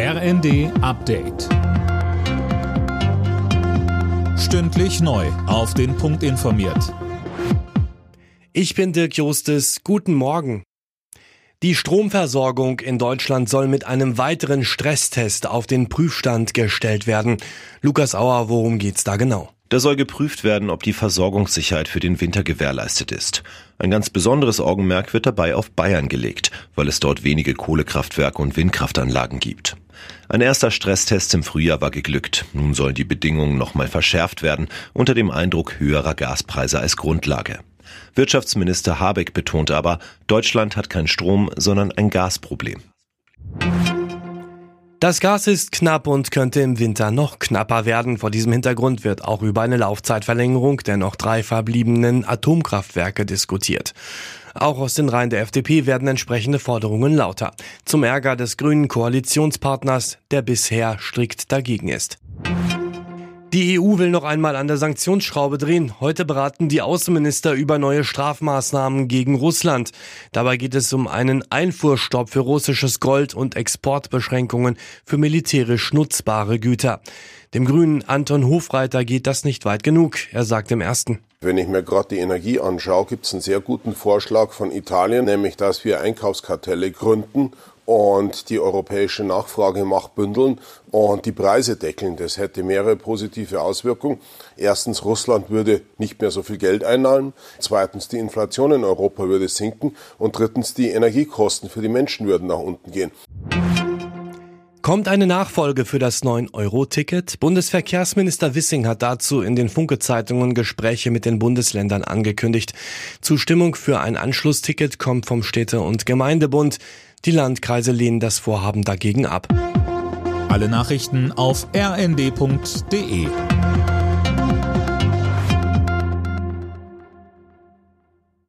RND Update. Stündlich neu. Auf den Punkt informiert. Ich bin Dirk Jostes. Guten Morgen. Die Stromversorgung in Deutschland soll mit einem weiteren Stresstest auf den Prüfstand gestellt werden. Lukas Auer, worum geht's da genau? Da soll geprüft werden, ob die Versorgungssicherheit für den Winter gewährleistet ist. Ein ganz besonderes Augenmerk wird dabei auf Bayern gelegt, weil es dort wenige Kohlekraftwerke und Windkraftanlagen gibt. Ein erster Stresstest im Frühjahr war geglückt. Nun sollen die Bedingungen nochmal verschärft werden, unter dem Eindruck höherer Gaspreise als Grundlage. Wirtschaftsminister Habeck betonte aber, Deutschland hat kein Strom, sondern ein Gasproblem. Das Gas ist knapp und könnte im Winter noch knapper werden. Vor diesem Hintergrund wird auch über eine Laufzeitverlängerung der noch drei verbliebenen Atomkraftwerke diskutiert. Auch aus den Reihen der FDP werden entsprechende Forderungen lauter. Zum Ärger des grünen Koalitionspartners, der bisher strikt dagegen ist. Die EU will noch einmal an der Sanktionsschraube drehen. Heute beraten die Außenminister über neue Strafmaßnahmen gegen Russland. Dabei geht es um einen Einfuhrstopp für russisches Gold und Exportbeschränkungen für militärisch nutzbare Güter. Dem Grünen Anton Hofreiter geht das nicht weit genug. Er sagt im ersten. Wenn ich mir gerade die Energie anschaue, gibt es einen sehr guten Vorschlag von Italien, nämlich dass wir Einkaufskartelle gründen und die europäische Nachfragemacht bündeln und die Preise deckeln. Das hätte mehrere positive Auswirkungen. Erstens, Russland würde nicht mehr so viel Geld einnahmen. Zweitens, die Inflation in Europa würde sinken. Und drittens, die Energiekosten für die Menschen würden nach unten gehen. Kommt eine Nachfolge für das 9-Euro-Ticket? Bundesverkehrsminister Wissing hat dazu in den Funke-Zeitungen Gespräche mit den Bundesländern angekündigt. Zustimmung für ein Anschlussticket kommt vom Städte- und Gemeindebund. Die Landkreise lehnen das Vorhaben dagegen ab. Alle Nachrichten auf rnd.de